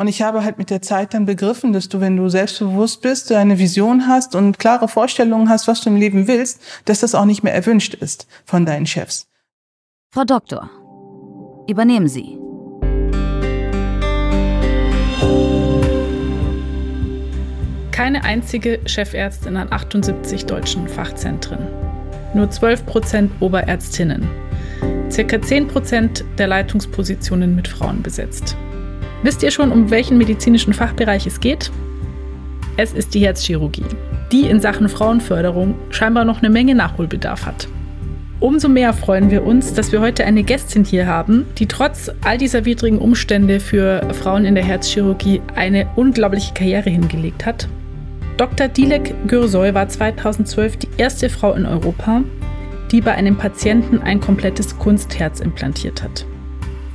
Und ich habe halt mit der Zeit dann begriffen, dass du, wenn du selbstbewusst bist, du eine Vision hast und klare Vorstellungen hast, was du im Leben willst, dass das auch nicht mehr erwünscht ist von deinen Chefs. Frau Doktor, übernehmen Sie. Keine einzige Chefärztin an 78 deutschen Fachzentren. Nur 12 Prozent Oberärztinnen. Circa 10 Prozent der Leitungspositionen mit Frauen besetzt. Wisst ihr schon, um welchen medizinischen Fachbereich es geht? Es ist die Herzchirurgie, die in Sachen Frauenförderung scheinbar noch eine Menge Nachholbedarf hat. Umso mehr freuen wir uns, dass wir heute eine Gästin hier haben, die trotz all dieser widrigen Umstände für Frauen in der Herzchirurgie eine unglaubliche Karriere hingelegt hat. Dr. Dilek Gürsoy war 2012 die erste Frau in Europa, die bei einem Patienten ein komplettes Kunstherz implantiert hat.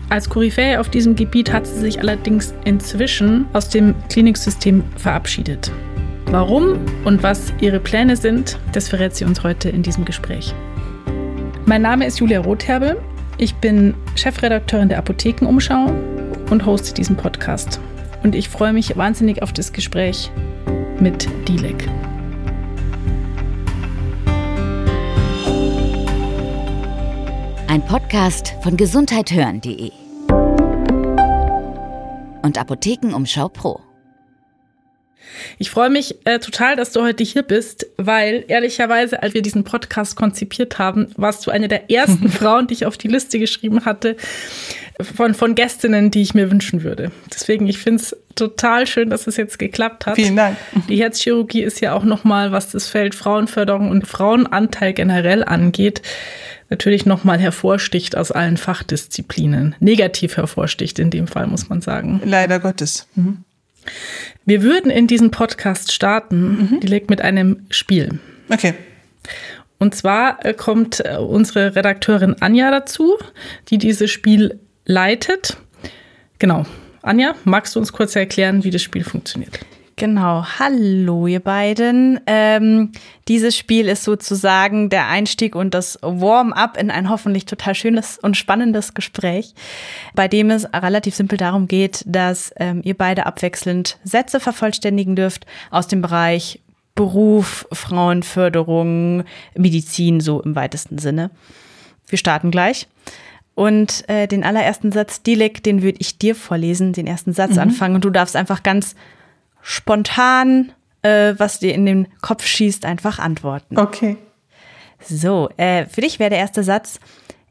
Als Koryphäe auf diesem Gebiet hat sie sich allerdings inzwischen aus dem Kliniksystem verabschiedet. Warum und was ihre Pläne sind, das verrät sie uns heute in diesem Gespräch. Mein Name ist Julia Rotherbel. Ich bin Chefredakteurin der Apothekenumschau und hoste diesen Podcast. Und ich freue mich wahnsinnig auf das Gespräch mit Dilek. Ein Podcast von gesundheithören.de und Apothekenumschau Pro. Ich freue mich äh, total, dass du heute hier bist, weil ehrlicherweise, als wir diesen Podcast konzipiert haben, warst du eine der ersten Frauen, die ich auf die Liste geschrieben hatte, von, von Gästinnen, die ich mir wünschen würde. Deswegen, ich finde es total schön, dass es jetzt geklappt hat. Vielen Dank. Die Herzchirurgie ist ja auch nochmal, was das Feld Frauenförderung und Frauenanteil generell angeht, natürlich nochmal hervorsticht aus allen Fachdisziplinen. Negativ hervorsticht in dem Fall, muss man sagen. Leider Gottes. Mhm. Wir würden in diesen Podcast starten, mhm. direkt mit einem Spiel. Okay. Und zwar äh, kommt äh, unsere Redakteurin Anja dazu, die dieses Spiel leitet. Genau. Anja, magst du uns kurz erklären, wie das Spiel funktioniert? Genau, hallo ihr beiden. Ähm, dieses Spiel ist sozusagen der Einstieg und das Warm-up in ein hoffentlich total schönes und spannendes Gespräch, bei dem es relativ simpel darum geht, dass ähm, ihr beide abwechselnd Sätze vervollständigen dürft aus dem Bereich Beruf, Frauenförderung, Medizin, so im weitesten Sinne. Wir starten gleich. Und äh, den allerersten Satz, Dilek, den würde ich dir vorlesen, den ersten Satz mhm. anfangen. Und du darfst einfach ganz spontan, äh, was dir in den Kopf schießt, einfach antworten. Okay. So, äh, für dich wäre der erste Satz.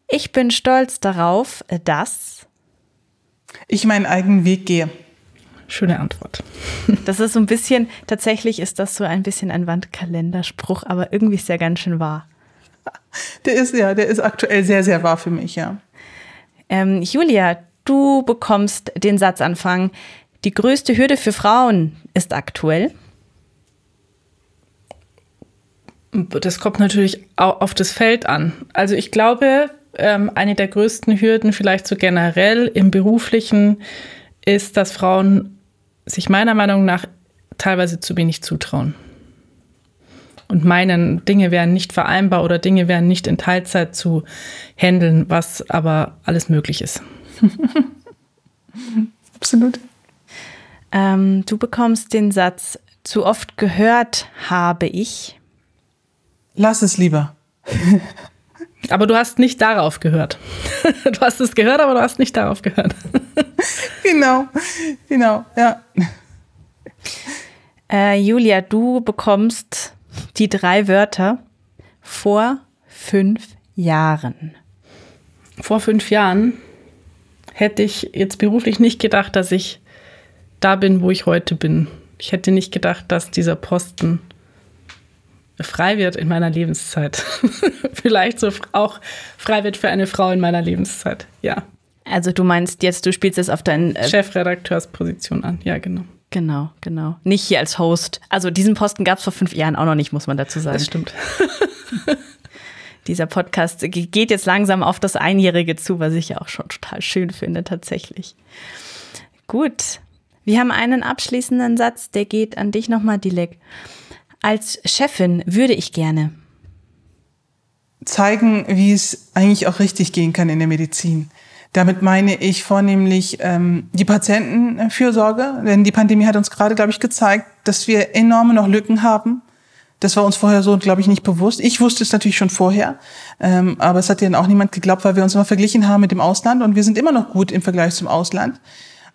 Ich bin stolz darauf, dass ich meinen eigenen Weg gehe. Schöne Antwort. Das ist so ein bisschen, tatsächlich ist das so ein bisschen ein Wandkalenderspruch, aber irgendwie ist der ganz schön wahr. Der ist ja, der ist aktuell sehr, sehr wahr für mich, ja. Ähm, Julia, du bekommst den Satzanfang. Die größte Hürde für Frauen ist aktuell? Das kommt natürlich auch auf das Feld an. Also ich glaube, ähm, eine der größten Hürden vielleicht so generell im beruflichen ist, dass Frauen sich meiner Meinung nach teilweise zu wenig zutrauen. Und meinen, Dinge wären nicht vereinbar oder Dinge wären nicht in Teilzeit zu handeln, was aber alles möglich ist. Absolut. Ähm, du bekommst den Satz, zu oft gehört habe ich. Lass es lieber. aber du hast nicht darauf gehört. Du hast es gehört, aber du hast nicht darauf gehört. genau, genau, ja. Äh, Julia, du bekommst die drei Wörter vor fünf Jahren. Vor fünf Jahren hätte ich jetzt beruflich nicht gedacht, dass ich da bin, wo ich heute bin. Ich hätte nicht gedacht, dass dieser Posten frei wird in meiner Lebenszeit. Vielleicht so auch frei wird für eine Frau in meiner Lebenszeit, ja. Also du meinst jetzt, du spielst es auf deinen äh Chefredakteursposition an, ja, genau. Genau, genau. Nicht hier als Host. Also diesen Posten gab es vor fünf Jahren auch noch nicht, muss man dazu sagen. Das stimmt. Dieser Podcast geht jetzt langsam auf das Einjährige zu, was ich ja auch schon total schön finde, tatsächlich. Gut, wir haben einen abschließenden Satz, der geht an dich nochmal, Dilek. Als Chefin würde ich gerne zeigen, wie es eigentlich auch richtig gehen kann in der Medizin. Damit meine ich vornehmlich ähm, die Patientenfürsorge, denn die Pandemie hat uns gerade, glaube ich, gezeigt, dass wir enorme noch Lücken haben. Das war uns vorher so, glaube ich, nicht bewusst. Ich wusste es natürlich schon vorher, ähm, aber es hat ja auch niemand geglaubt, weil wir uns immer verglichen haben mit dem Ausland und wir sind immer noch gut im Vergleich zum Ausland.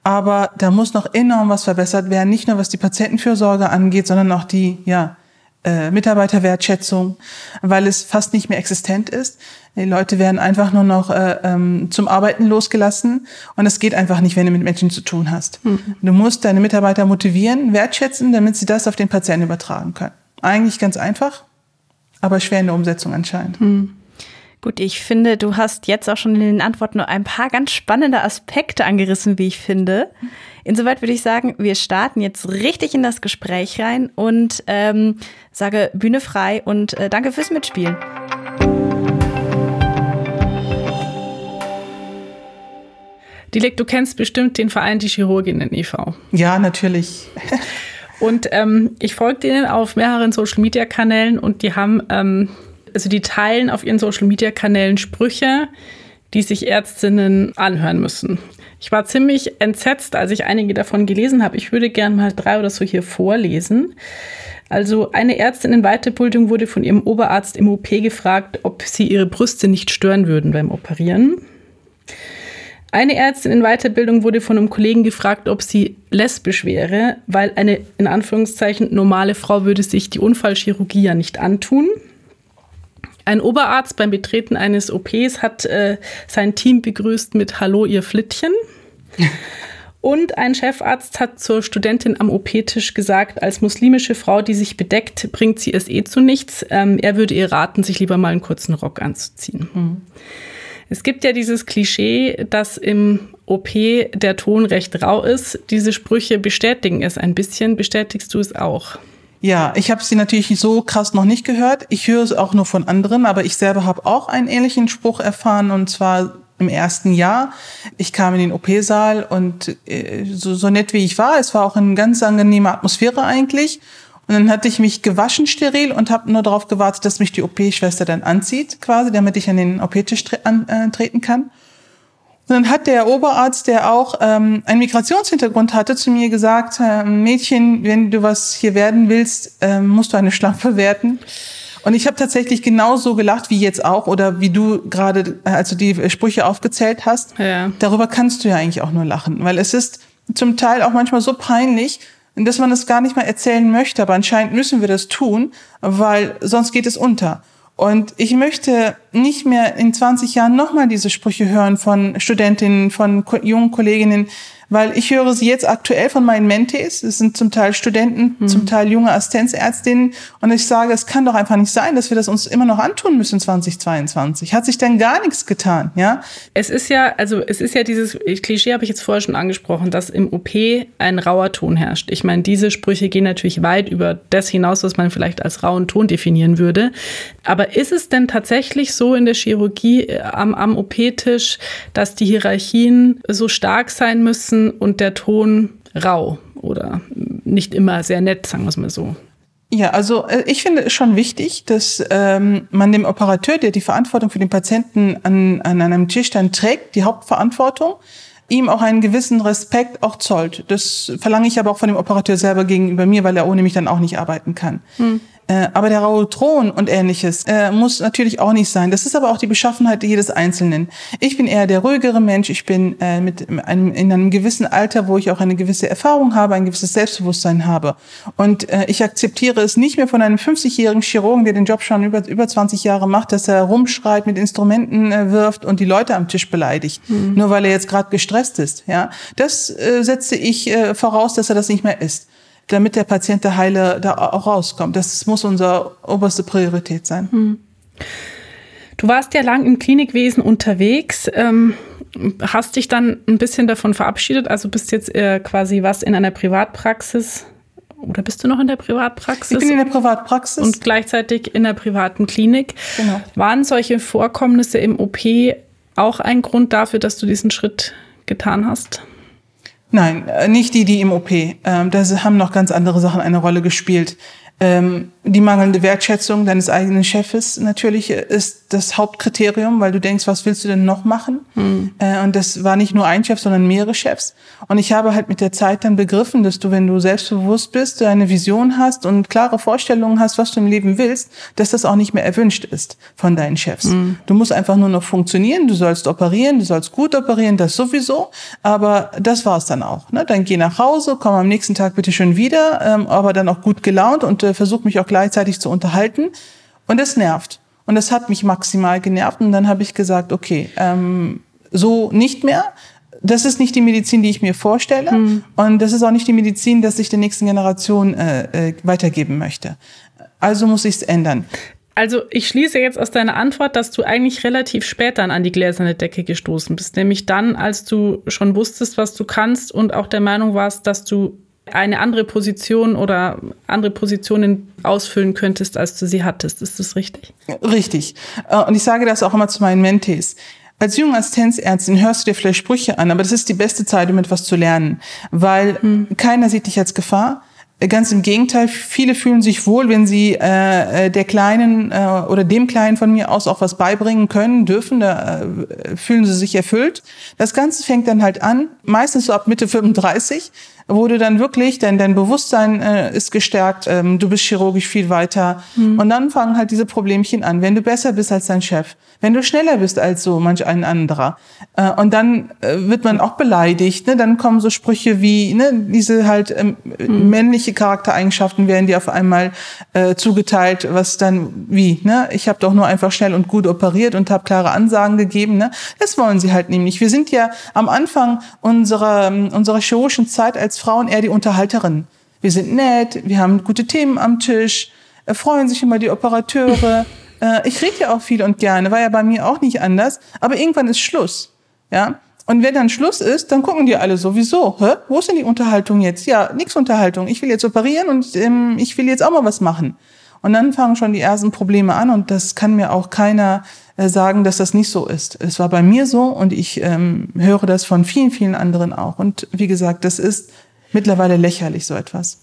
Aber da muss noch enorm was verbessert werden, nicht nur was die Patientenfürsorge angeht, sondern auch die ja, äh, Mitarbeiterwertschätzung, weil es fast nicht mehr existent ist. Die Leute werden einfach nur noch äh, ähm, zum Arbeiten losgelassen und es geht einfach nicht, wenn du mit Menschen zu tun hast. Mhm. Du musst deine Mitarbeiter motivieren, wertschätzen, damit sie das auf den Patienten übertragen können. Eigentlich ganz einfach, aber schwer in der Umsetzung anscheinend. Mhm. Gut, ich finde, du hast jetzt auch schon in den Antworten nur ein paar ganz spannende Aspekte angerissen, wie ich finde. Insoweit würde ich sagen, wir starten jetzt richtig in das Gespräch rein und ähm, sage Bühne frei und äh, danke fürs Mitspielen. Dilek, du kennst bestimmt den Verein Die Chirurginnen e.V. Ja, natürlich. und ähm, ich folge denen auf mehreren Social-Media-Kanälen und die haben ähm, also die teilen auf ihren Social-Media-Kanälen Sprüche, die sich Ärztinnen anhören müssen. Ich war ziemlich entsetzt, als ich einige davon gelesen habe. Ich würde gerne mal drei oder so hier vorlesen. Also eine Ärztin in Weiterbildung wurde von ihrem Oberarzt im OP gefragt, ob sie ihre Brüste nicht stören würden beim Operieren. Eine Ärztin in Weiterbildung wurde von einem Kollegen gefragt, ob sie lesbisch wäre, weil eine in Anführungszeichen normale Frau würde sich die Unfallchirurgie ja nicht antun. Ein Oberarzt beim Betreten eines OPs hat äh, sein Team begrüßt mit Hallo, ihr Flittchen. Und ein Chefarzt hat zur Studentin am OP-Tisch gesagt, als muslimische Frau, die sich bedeckt, bringt sie es eh zu nichts. Ähm, er würde ihr raten, sich lieber mal einen kurzen Rock anzuziehen. Mhm. Es gibt ja dieses Klischee, dass im OP der Ton recht rau ist. Diese Sprüche bestätigen es ein bisschen. Bestätigst du es auch? Ja, ich habe sie natürlich so krass noch nicht gehört. Ich höre es auch nur von anderen, aber ich selber habe auch einen ähnlichen Spruch erfahren und zwar im ersten Jahr. Ich kam in den OP-Saal und äh, so, so nett wie ich war, es war auch eine ganz angenehme Atmosphäre eigentlich. Und dann hatte ich mich gewaschen steril und habe nur darauf gewartet, dass mich die OP-Schwester dann anzieht, quasi, damit ich an den OP-Tisch tre äh, treten kann. Und dann hat der Oberarzt, der auch ähm, einen Migrationshintergrund hatte, zu mir gesagt, äh, Mädchen, wenn du was hier werden willst, äh, musst du eine Schlampe werden. Und ich habe tatsächlich genauso gelacht wie jetzt auch oder wie du gerade, äh, als du die Sprüche aufgezählt hast. Ja. Darüber kannst du ja eigentlich auch nur lachen, weil es ist zum Teil auch manchmal so peinlich, dass man es gar nicht mal erzählen möchte. Aber anscheinend müssen wir das tun, weil sonst geht es unter. Und ich möchte nicht mehr in 20 Jahren nochmal diese Sprüche hören von Studentinnen, von jungen Kolleginnen, weil ich höre sie jetzt aktuell von meinen Mentees. Es sind zum Teil Studenten, mhm. zum Teil junge Assistenzärztinnen. Und ich sage, es kann doch einfach nicht sein, dass wir das uns immer noch antun müssen 2022. Hat sich denn gar nichts getan, ja? Es ist ja, also es ist ja dieses Klischee, habe ich jetzt vorher schon angesprochen, dass im OP ein rauer Ton herrscht. Ich meine, diese Sprüche gehen natürlich weit über das hinaus, was man vielleicht als rauen Ton definieren würde. Aber ist es denn tatsächlich so in der Chirurgie äh, am, am OP-Tisch, dass die Hierarchien so stark sein müssen, Herzen und der Ton rau oder nicht immer sehr nett, sagen wir es mal so. Ja, also äh, ich finde es schon wichtig, dass ähm, man dem Operateur, der die Verantwortung für den Patienten an, an einem Tisch dann trägt, die Hauptverantwortung, ihm auch einen gewissen Respekt auch zollt. Das verlange ich aber auch von dem Operateur selber gegenüber mir, weil er ohne mich dann auch nicht arbeiten kann. Hm. Äh, aber der raue Thron und ähnliches äh, muss natürlich auch nicht sein. Das ist aber auch die Beschaffenheit jedes Einzelnen. Ich bin eher der ruhigere Mensch. Ich bin äh, mit einem, in einem gewissen Alter, wo ich auch eine gewisse Erfahrung habe, ein gewisses Selbstbewusstsein habe. Und äh, ich akzeptiere es nicht mehr von einem 50-jährigen Chirurgen, der den Job schon über, über 20 Jahre macht, dass er rumschreit, mit Instrumenten äh, wirft und die Leute am Tisch beleidigt, mhm. nur weil er jetzt gerade gestresst ist. Ja, das setze ich voraus, dass er das nicht mehr ist damit der Patient der Heile da auch rauskommt. Das muss unsere oberste Priorität sein. Hm. Du warst ja lang im Klinikwesen unterwegs. Ähm, hast dich dann ein bisschen davon verabschiedet? Also bist jetzt äh, quasi was in einer Privatpraxis? Oder bist du noch in der Privatpraxis? Ich bin in der Privatpraxis. Und gleichzeitig in der privaten Klinik. Genau. Waren solche Vorkommnisse im OP auch ein Grund dafür, dass du diesen Schritt getan hast? Nein, äh, nicht die, die im OP. Ähm, da haben noch ganz andere Sachen eine Rolle gespielt. Ähm, die mangelnde Wertschätzung deines eigenen Chefes natürlich ist das Hauptkriterium, weil du denkst, was willst du denn noch machen? Mhm. Und das war nicht nur ein Chef, sondern mehrere Chefs. Und ich habe halt mit der Zeit dann begriffen, dass du, wenn du selbstbewusst bist, du eine Vision hast und klare Vorstellungen hast, was du im Leben willst, dass das auch nicht mehr erwünscht ist von deinen Chefs. Mhm. Du musst einfach nur noch funktionieren, du sollst operieren, du sollst gut operieren, das sowieso, aber das war's dann auch. Ne? Dann geh nach Hause, komm am nächsten Tag bitte schön wieder, ähm, aber dann auch gut gelaunt und äh, versuch mich auch gleichzeitig zu unterhalten. Und das nervt. Und das hat mich maximal genervt. Und dann habe ich gesagt, okay, ähm, so nicht mehr. Das ist nicht die Medizin, die ich mir vorstelle. Mhm. Und das ist auch nicht die Medizin, dass ich der nächsten Generation äh, äh, weitergeben möchte. Also muss ich es ändern. Also ich schließe jetzt aus deiner Antwort, dass du eigentlich relativ spät dann an die gläserne Decke gestoßen bist, nämlich dann, als du schon wusstest, was du kannst und auch der Meinung warst, dass du eine andere Position oder andere Positionen ausfüllen könntest, als du sie hattest. Ist das richtig? Richtig. Äh, und ich sage das auch immer zu meinen Mentees. Als junge Assistenzärztin hörst du dir vielleicht Sprüche an, aber das ist die beste Zeit, um etwas zu lernen, weil hm. keiner sieht dich als Gefahr. Ganz im Gegenteil, viele fühlen sich wohl, wenn sie äh, äh, der Kleinen äh, oder dem Kleinen von mir aus auch was beibringen können, dürfen, da äh, fühlen sie sich erfüllt. Das Ganze fängt dann halt an, meistens so ab Mitte 35, wo du dann wirklich, dein, dein Bewusstsein äh, ist gestärkt, ähm, du bist chirurgisch viel weiter. Mhm. Und dann fangen halt diese Problemchen an. Wenn du besser bist als dein Chef, wenn du schneller bist als so manch ein anderer. Äh, und dann äh, wird man auch beleidigt. Ne? Dann kommen so Sprüche wie, ne, diese halt ähm, mhm. männliche Charaktereigenschaften werden dir auf einmal äh, zugeteilt, was dann wie, ne? Ich habe doch nur einfach schnell und gut operiert und habe klare Ansagen gegeben. Ne? Das wollen sie halt nämlich. Wir sind ja am Anfang unserer, ähm, unserer chirurgischen Zeit als Frauen eher die Unterhalterinnen. Wir sind nett, wir haben gute Themen am Tisch, freuen sich immer die Operateure. Äh, ich rede ja auch viel und gerne, war ja bei mir auch nicht anders. Aber irgendwann ist Schluss. Ja. Und wenn dann Schluss ist, dann gucken die alle sowieso. Hä? Wo ist denn die Unterhaltung jetzt? Ja, nix Unterhaltung. Ich will jetzt operieren und ähm, ich will jetzt auch mal was machen. Und dann fangen schon die ersten Probleme an und das kann mir auch keiner äh, sagen, dass das nicht so ist. Es war bei mir so und ich ähm, höre das von vielen, vielen anderen auch. Und wie gesagt, das ist mittlerweile lächerlich, so etwas.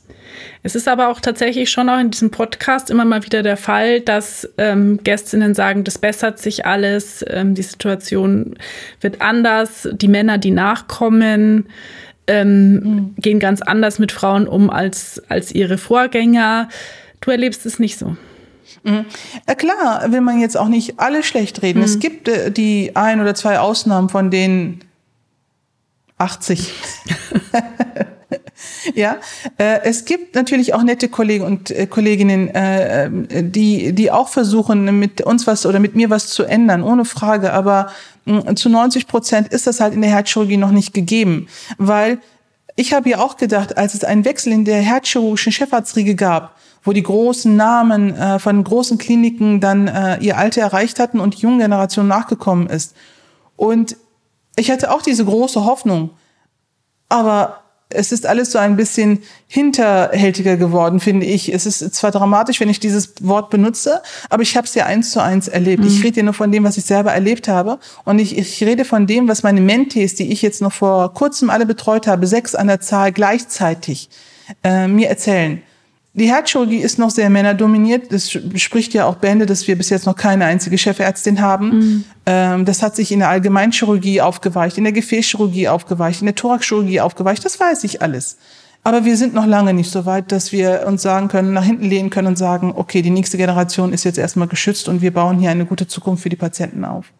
Es ist aber auch tatsächlich schon auch in diesem Podcast immer mal wieder der Fall, dass ähm, Gästinnen sagen, das bessert sich alles, ähm, die Situation wird anders, die Männer, die nachkommen, ähm, mhm. gehen ganz anders mit Frauen um als, als ihre Vorgänger. Du erlebst es nicht so. Mhm. Ja, klar, will man jetzt auch nicht alle schlecht reden. Mhm. Es gibt äh, die ein oder zwei Ausnahmen, von denen 80. ja, äh, es gibt natürlich auch nette Kollegen und äh, Kolleginnen, äh, die, die auch versuchen, mit uns was oder mit mir was zu ändern, ohne Frage. Aber mh, zu 90 Prozent ist das halt in der Herzchirurgie noch nicht gegeben, weil ich habe ja auch gedacht, als es einen Wechsel in der herzchirurgischen Chefarztriege gab, wo die großen Namen äh, von großen Kliniken dann äh, ihr Alter erreicht hatten und die junge Generation nachgekommen ist. Und ich hatte auch diese große Hoffnung. Aber es ist alles so ein bisschen hinterhältiger geworden, finde ich. Es ist zwar dramatisch, wenn ich dieses Wort benutze, aber ich habe es ja eins zu eins erlebt. Mhm. Ich rede ja nur von dem, was ich selber erlebt habe. Und ich, ich rede von dem, was meine Mentees, die ich jetzt noch vor kurzem alle betreut habe, sechs an der Zahl gleichzeitig, äh, mir erzählen. Die Herzchirurgie ist noch sehr männerdominiert. Das spricht ja auch Bände, dass wir bis jetzt noch keine einzige Chefärztin haben. Mhm. Ähm, das hat sich in der Allgemeinchirurgie aufgeweicht, in der Gefäßchirurgie aufgeweicht, in der Thoraxchirurgie aufgeweicht. Das weiß ich alles. Aber wir sind noch lange nicht so weit, dass wir uns sagen können, nach hinten lehnen können und sagen, okay, die nächste Generation ist jetzt erstmal geschützt und wir bauen hier eine gute Zukunft für die Patienten auf.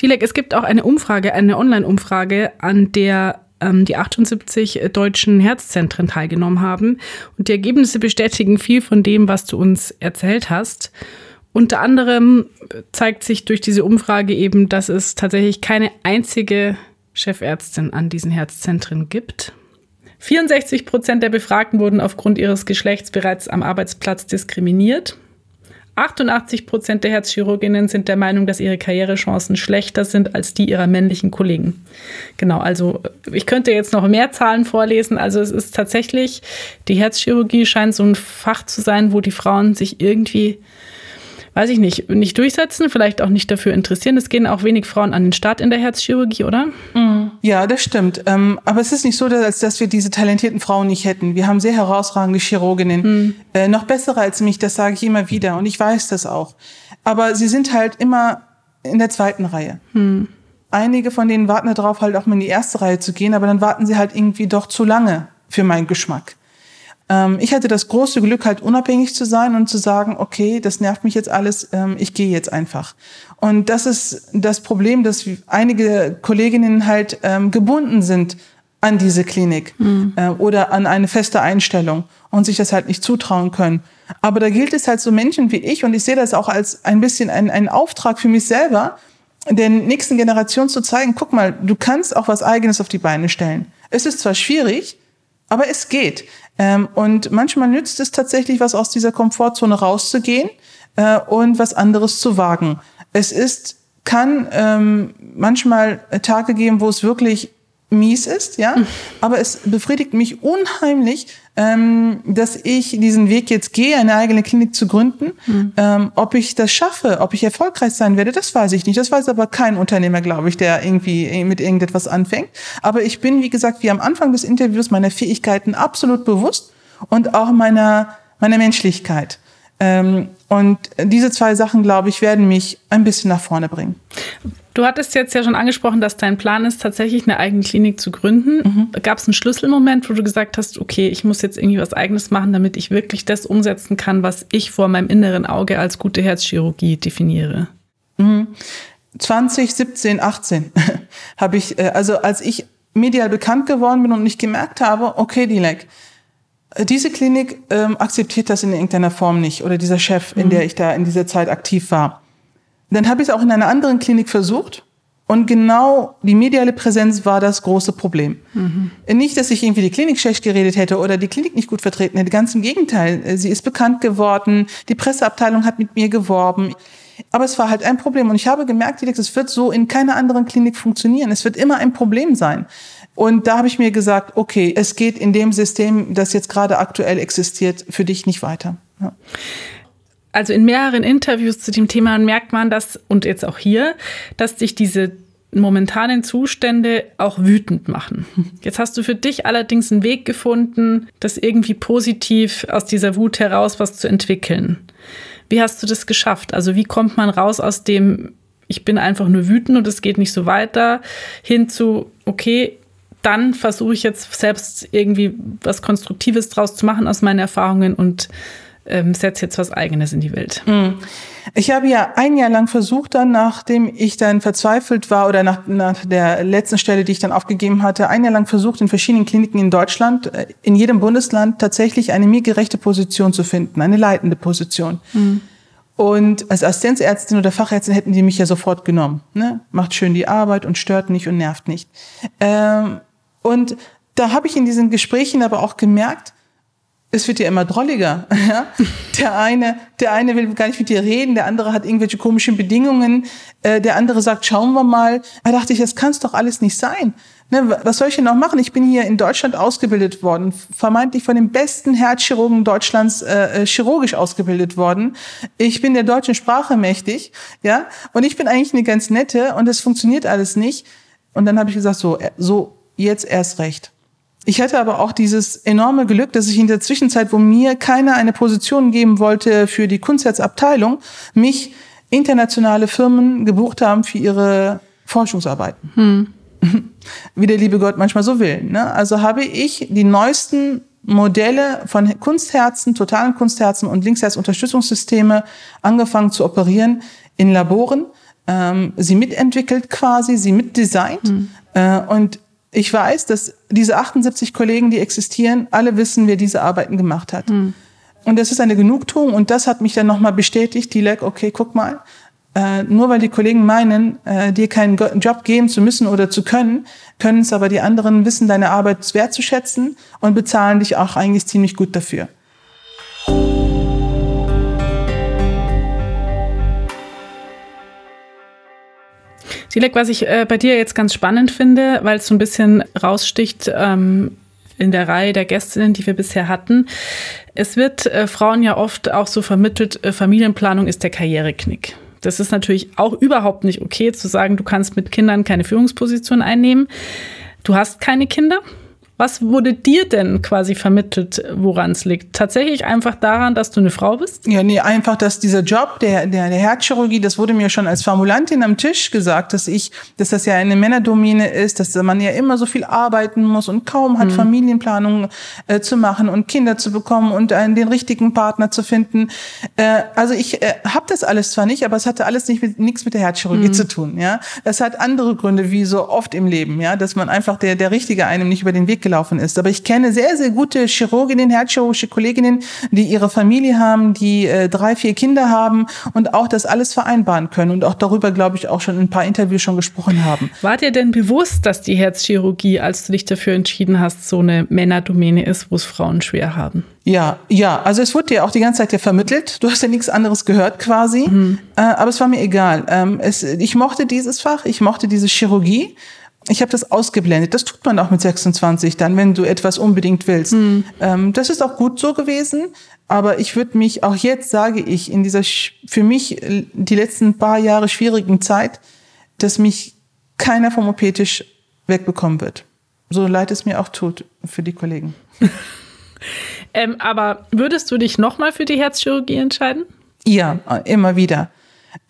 Tilek, es gibt auch eine Umfrage, eine Online-Umfrage, an der ähm, die 78 deutschen Herzzentren teilgenommen haben. Und die Ergebnisse bestätigen viel von dem, was du uns erzählt hast. Unter anderem zeigt sich durch diese Umfrage eben, dass es tatsächlich keine einzige Chefärztin an diesen Herzzentren gibt. 64 Prozent der Befragten wurden aufgrund ihres Geschlechts bereits am Arbeitsplatz diskriminiert. 88 Prozent der Herzchirurginnen sind der Meinung, dass ihre Karrierechancen schlechter sind als die ihrer männlichen Kollegen. Genau, also ich könnte jetzt noch mehr Zahlen vorlesen. Also es ist tatsächlich, die Herzchirurgie scheint so ein Fach zu sein, wo die Frauen sich irgendwie, weiß ich nicht, nicht durchsetzen, vielleicht auch nicht dafür interessieren. Es gehen auch wenig Frauen an den Start in der Herzchirurgie, oder? Mhm. Ja, das stimmt. Ähm, aber es ist nicht so, dass, dass wir diese talentierten Frauen nicht hätten. Wir haben sehr herausragende Chirurginnen. Mhm. Äh, noch bessere als mich, das sage ich immer wieder. Und ich weiß das auch. Aber sie sind halt immer in der zweiten Reihe. Mhm. Einige von denen warten darauf, halt auch mal in die erste Reihe zu gehen, aber dann warten sie halt irgendwie doch zu lange für meinen Geschmack. Ähm, ich hatte das große Glück, halt unabhängig zu sein und zu sagen, okay, das nervt mich jetzt alles, ähm, ich gehe jetzt einfach. Und das ist das Problem, dass einige Kolleginnen halt ähm, gebunden sind an diese Klinik mhm. äh, oder an eine feste Einstellung und sich das halt nicht zutrauen können. Aber da gilt es halt so Menschen wie ich und ich sehe das auch als ein bisschen ein, ein Auftrag für mich selber, der nächsten Generation zu zeigen, guck mal, du kannst auch was eigenes auf die Beine stellen. Es ist zwar schwierig, aber es geht. Ähm, und manchmal nützt es tatsächlich, was aus dieser Komfortzone rauszugehen äh, und was anderes zu wagen. Es ist, kann ähm, manchmal Tage geben, wo es wirklich mies ist, ja, aber es befriedigt mich unheimlich, ähm, dass ich diesen Weg jetzt gehe, eine eigene Klinik zu gründen. Mhm. Ähm, ob ich das schaffe, ob ich erfolgreich sein werde, das weiß ich nicht. Das weiß aber kein Unternehmer, glaube ich, der irgendwie mit irgendetwas anfängt. Aber ich bin, wie gesagt, wie am Anfang des Interviews meiner Fähigkeiten absolut bewusst und auch meiner, meiner Menschlichkeit. Ähm, und diese zwei Sachen, glaube ich, werden mich ein bisschen nach vorne bringen. Du hattest jetzt ja schon angesprochen, dass dein Plan ist, tatsächlich eine eigene Klinik zu gründen. Mhm. Gab es einen Schlüsselmoment, wo du gesagt hast, okay, ich muss jetzt irgendwie was Eigenes machen, damit ich wirklich das umsetzen kann, was ich vor meinem inneren Auge als gute Herzchirurgie definiere? Mhm. 2017, 18 habe ich, äh, also als ich medial bekannt geworden bin und nicht gemerkt habe, okay, Dilek, diese Klinik ähm, akzeptiert das in irgendeiner Form nicht oder dieser Chef, in mhm. der ich da in dieser Zeit aktiv war. Dann habe ich es auch in einer anderen Klinik versucht und genau die mediale Präsenz war das große Problem. Mhm. Nicht, dass ich irgendwie die Klinik schlecht geredet hätte oder die Klinik nicht gut vertreten hätte, ganz im Gegenteil. Äh, sie ist bekannt geworden, die Presseabteilung hat mit mir geworben. Aber es war halt ein Problem und ich habe gemerkt, es wird so in keiner anderen Klinik funktionieren. Es wird immer ein Problem sein. Und da habe ich mir gesagt, okay, es geht in dem System, das jetzt gerade aktuell existiert, für dich nicht weiter. Ja. Also in mehreren Interviews zu dem Thema merkt man das, und jetzt auch hier, dass sich diese momentanen Zustände auch wütend machen. Jetzt hast du für dich allerdings einen Weg gefunden, das irgendwie positiv aus dieser Wut heraus was zu entwickeln. Wie hast du das geschafft? Also wie kommt man raus aus dem, ich bin einfach nur wütend und es geht nicht so weiter, hin zu, okay, dann versuche ich jetzt selbst irgendwie was Konstruktives draus zu machen aus meinen Erfahrungen und ähm, setze jetzt was Eigenes in die Welt. Hm. Ich habe ja ein Jahr lang versucht, dann, nachdem ich dann verzweifelt war oder nach, nach der letzten Stelle, die ich dann aufgegeben hatte, ein Jahr lang versucht, in verschiedenen Kliniken in Deutschland, äh, in jedem Bundesland tatsächlich eine mir gerechte Position zu finden, eine leitende Position. Mhm. Und als Assistenzärztin oder Fachärztin hätten die mich ja sofort genommen. Ne? Macht schön die Arbeit und stört nicht und nervt nicht. Ähm, und da habe ich in diesen Gesprächen aber auch gemerkt, es wird ja immer drolliger. Ja? Der eine, der eine will gar nicht mit dir reden, der andere hat irgendwelche komischen Bedingungen, äh, der andere sagt, schauen wir mal. Da dachte ich, das kann doch alles nicht sein. Ne, was soll ich denn noch machen? Ich bin hier in Deutschland ausgebildet worden, vermeintlich von den besten Herzchirurgen Deutschlands äh, äh, chirurgisch ausgebildet worden. Ich bin der deutschen Sprache mächtig, ja, und ich bin eigentlich eine ganz nette und es funktioniert alles nicht. Und dann habe ich gesagt, so, äh, so jetzt erst recht. Ich hatte aber auch dieses enorme Glück, dass ich in der Zwischenzeit, wo mir keiner eine Position geben wollte für die Kunstherzabteilung, mich internationale Firmen gebucht haben für ihre Forschungsarbeiten. Hm. Wie der liebe Gott manchmal so will. Ne? Also habe ich die neuesten Modelle von Kunstherzen, totalen Kunstherzen und Linksherzunterstützungssysteme angefangen zu operieren in Laboren, ähm, sie mitentwickelt quasi, sie mitdesignt. Hm. Äh, und ich weiß, dass diese 78 Kollegen, die existieren, alle wissen, wer diese Arbeiten gemacht hat. Hm. Und das ist eine Genugtuung und das hat mich dann nochmal bestätigt, Dilek, okay, guck mal, äh, nur weil die Kollegen meinen, äh, dir keinen Job geben zu müssen oder zu können, können es aber die anderen wissen, deine Arbeit wertzuschätzen und bezahlen dich auch eigentlich ziemlich gut dafür. Silek, was ich äh, bei dir jetzt ganz spannend finde, weil es so ein bisschen raussticht ähm, in der Reihe der Gästinnen, die wir bisher hatten. Es wird äh, Frauen ja oft auch so vermittelt, äh, Familienplanung ist der Karriereknick. Das ist natürlich auch überhaupt nicht okay zu sagen, du kannst mit Kindern keine Führungsposition einnehmen. Du hast keine Kinder. Was wurde dir denn quasi vermittelt, woran es liegt? Tatsächlich einfach daran, dass du eine Frau bist? Ja, nee, einfach, dass dieser Job der, der, der Herzchirurgie, das wurde mir schon als Formulantin am Tisch gesagt, dass ich, dass das ja eine Männerdomäne ist, dass man ja immer so viel arbeiten muss und kaum hat, mhm. Familienplanung äh, zu machen und Kinder zu bekommen und einen, den richtigen Partner zu finden. Äh, also ich äh, habe das alles zwar nicht, aber es hatte alles nicht mit, nichts mit der Herzchirurgie mhm. zu tun. Ja, Es hat andere Gründe, wie so oft im Leben, ja, dass man einfach der, der Richtige einem nicht über den Weg gelaufen ist. Aber ich kenne sehr, sehr gute Chirurginnen, herzchirurgische Kolleginnen, die ihre Familie haben, die äh, drei, vier Kinder haben und auch das alles vereinbaren können und auch darüber, glaube ich, auch schon in ein paar Interviews schon gesprochen haben. War dir denn bewusst, dass die Herzchirurgie, als du dich dafür entschieden hast, so eine Männerdomäne ist, wo es Frauen schwer haben? Ja, ja, also es wurde dir auch die ganze Zeit ja vermittelt. Du hast ja nichts anderes gehört quasi. Mhm. Äh, aber es war mir egal. Ähm, es, ich mochte dieses Fach, ich mochte diese Chirurgie ich habe das ausgeblendet. Das tut man auch mit 26 dann, wenn du etwas unbedingt willst. Mhm. Ähm, das ist auch gut so gewesen. Aber ich würde mich, auch jetzt sage ich, in dieser für mich äh, die letzten paar Jahre schwierigen Zeit, dass mich keiner vom OP-Tisch wegbekommen wird. So leid es mir auch tut für die Kollegen. ähm, aber würdest du dich nochmal für die Herzchirurgie entscheiden? Ja, immer wieder.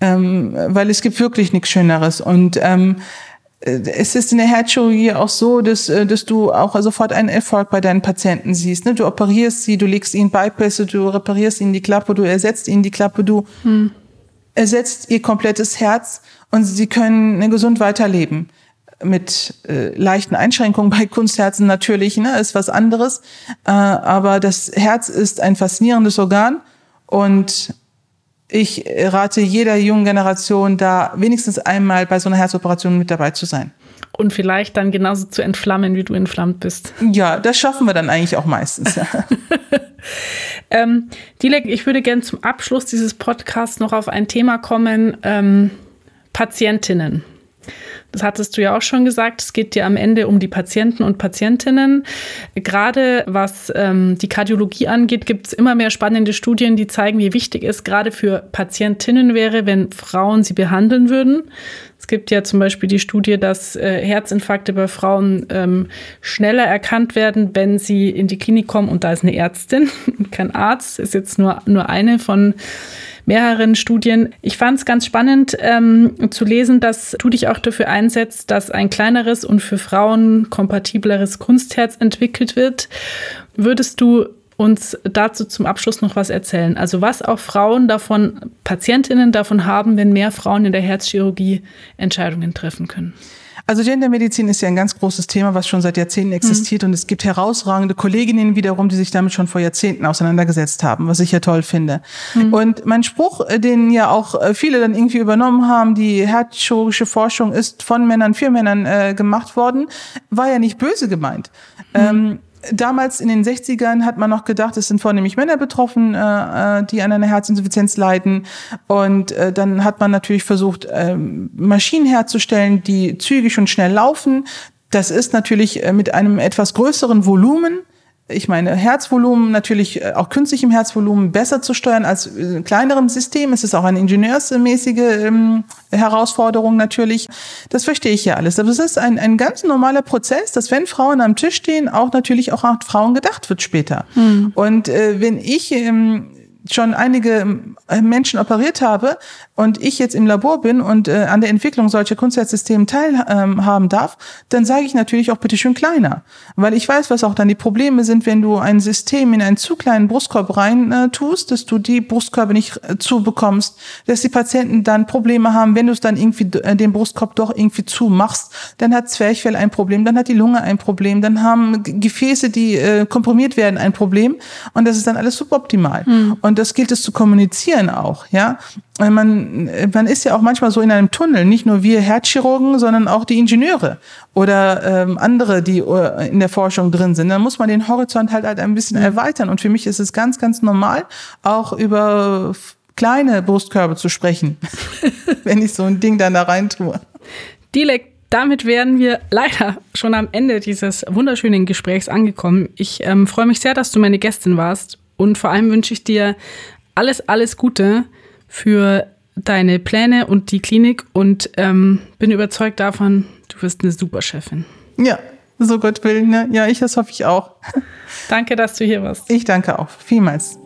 Ähm, weil es gibt wirklich nichts Schöneres. Und ähm, äh, es ist in der Herzchirurgie auch so, dass, äh, dass du auch sofort einen Erfolg bei deinen Patienten siehst. Ne? Du operierst sie, du legst ihnen Bypässe, du reparierst ihnen die Klappe, du ersetzt ihnen die Klappe, du hm. ersetzt ihr komplettes Herz und sie können gesund weiterleben. Mit äh, leichten Einschränkungen bei Kunstherzen natürlich, ne, ist was anderes. Äh, aber das Herz ist ein faszinierendes Organ und ich rate jeder jungen Generation, da wenigstens einmal bei so einer Herzoperation mit dabei zu sein. Und vielleicht dann genauso zu entflammen, wie du entflammt bist. Ja, das schaffen wir dann eigentlich auch meistens. Ja. ähm, Dilek, ich würde gerne zum Abschluss dieses Podcasts noch auf ein Thema kommen: ähm, Patientinnen. Das hattest du ja auch schon gesagt. Es geht dir am Ende um die Patienten und Patientinnen. Gerade was ähm, die Kardiologie angeht, gibt es immer mehr spannende Studien, die zeigen, wie wichtig es gerade für Patientinnen wäre, wenn Frauen sie behandeln würden. Es gibt ja zum Beispiel die Studie, dass äh, Herzinfarkte bei Frauen ähm, schneller erkannt werden, wenn sie in die Klinik kommen und da ist eine Ärztin kein Arzt. Ist jetzt nur, nur eine von mehreren Studien. Ich fand es ganz spannend ähm, zu lesen, dass du dich auch dafür einsetzt, dass ein kleineres und für Frauen kompatibleres Kunstherz entwickelt wird. Würdest du uns dazu zum Abschluss noch was erzählen? Also was auch Frauen davon, Patientinnen davon haben, wenn mehr Frauen in der Herzchirurgie Entscheidungen treffen können? Also Gendermedizin ist ja ein ganz großes Thema, was schon seit Jahrzehnten existiert. Mhm. Und es gibt herausragende Kolleginnen wiederum, die sich damit schon vor Jahrzehnten auseinandergesetzt haben, was ich ja toll finde. Mhm. Und mein Spruch, äh, den ja auch äh, viele dann irgendwie übernommen haben, die herzchirurgische Forschung ist von Männern für Männern äh, gemacht worden, war ja nicht böse gemeint. Mhm. Ähm, damals in den 60ern hat man noch gedacht, es sind vornehmlich Männer betroffen, äh, äh, die an einer Herzinsuffizienz leiden. Und äh, dann hat man natürlich versucht, äh, Maschinen herzustellen, die zügig und schnell laufen. Das ist natürlich äh, mit einem etwas größeren Volumen ich meine, Herzvolumen natürlich äh, auch künstlichem Herzvolumen besser zu steuern als in kleinerem System. Es ist auch eine ingenieursmäßige ähm, Herausforderung natürlich. Das verstehe ich ja alles. Aber es ist ein, ein ganz normaler Prozess, dass wenn Frauen am Tisch stehen, auch natürlich auch an Frauen gedacht wird später. Hm. Und äh, wenn ich ähm, schon einige äh, Menschen operiert habe und ich jetzt im Labor bin und äh, an der Entwicklung solcher Kunstherzsystemen teilhaben ähm, darf, dann sage ich natürlich auch bitte schön kleiner, weil ich weiß, was auch dann die Probleme sind, wenn du ein System in einen zu kleinen Brustkorb rein äh, tust, dass du die Brustkörbe nicht äh, zubekommst, dass die Patienten dann Probleme haben, wenn du es dann irgendwie äh, den Brustkorb doch irgendwie zumachst, dann hat Zwerchfell ein Problem, dann hat die Lunge ein Problem, dann haben Gefäße, die äh, komprimiert werden, ein Problem und das ist dann alles suboptimal. Mhm. Und das gilt es zu kommunizieren auch, ja. Man, man ist ja auch manchmal so in einem Tunnel, nicht nur wir Herzchirurgen, sondern auch die Ingenieure oder ähm, andere, die äh, in der Forschung drin sind. Dann muss man den Horizont halt, halt ein bisschen mhm. erweitern. Und für mich ist es ganz, ganz normal, auch über kleine Brustkörbe zu sprechen, wenn ich so ein Ding dann da rein tue. Dilek, damit wären wir leider schon am Ende dieses wunderschönen Gesprächs angekommen. Ich ähm, freue mich sehr, dass du meine Gästin warst und vor allem wünsche ich dir alles, alles Gute für deine Pläne und die Klinik und ähm, bin überzeugt davon, du wirst eine super Chefin. Ja, so Gott will. Ne? Ja, ich, das hoffe ich auch. Danke, dass du hier warst. Ich danke auch. Vielmals.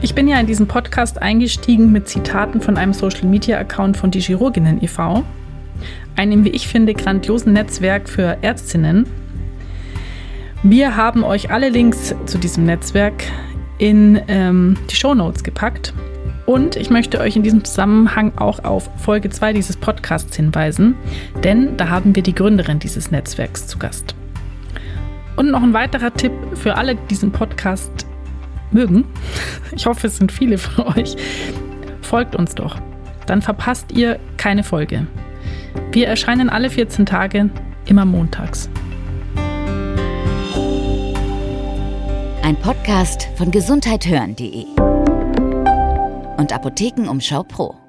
Ich bin ja in diesen Podcast eingestiegen mit Zitaten von einem Social Media Account von die Chirurginnen e.V., einem, wie ich finde, grandiosen Netzwerk für Ärztinnen. Wir haben euch alle Links zu diesem Netzwerk in ähm, die Show Notes gepackt. Und ich möchte euch in diesem Zusammenhang auch auf Folge 2 dieses Podcasts hinweisen, denn da haben wir die Gründerin dieses Netzwerks zu Gast. Und noch ein weiterer Tipp für alle, die diesen Podcast mögen. Ich hoffe, es sind viele von euch. Folgt uns doch. Dann verpasst ihr keine Folge. Wir erscheinen alle 14 Tage, immer montags. Ein Podcast von gesundheithören.de und Apothekenumschau Pro.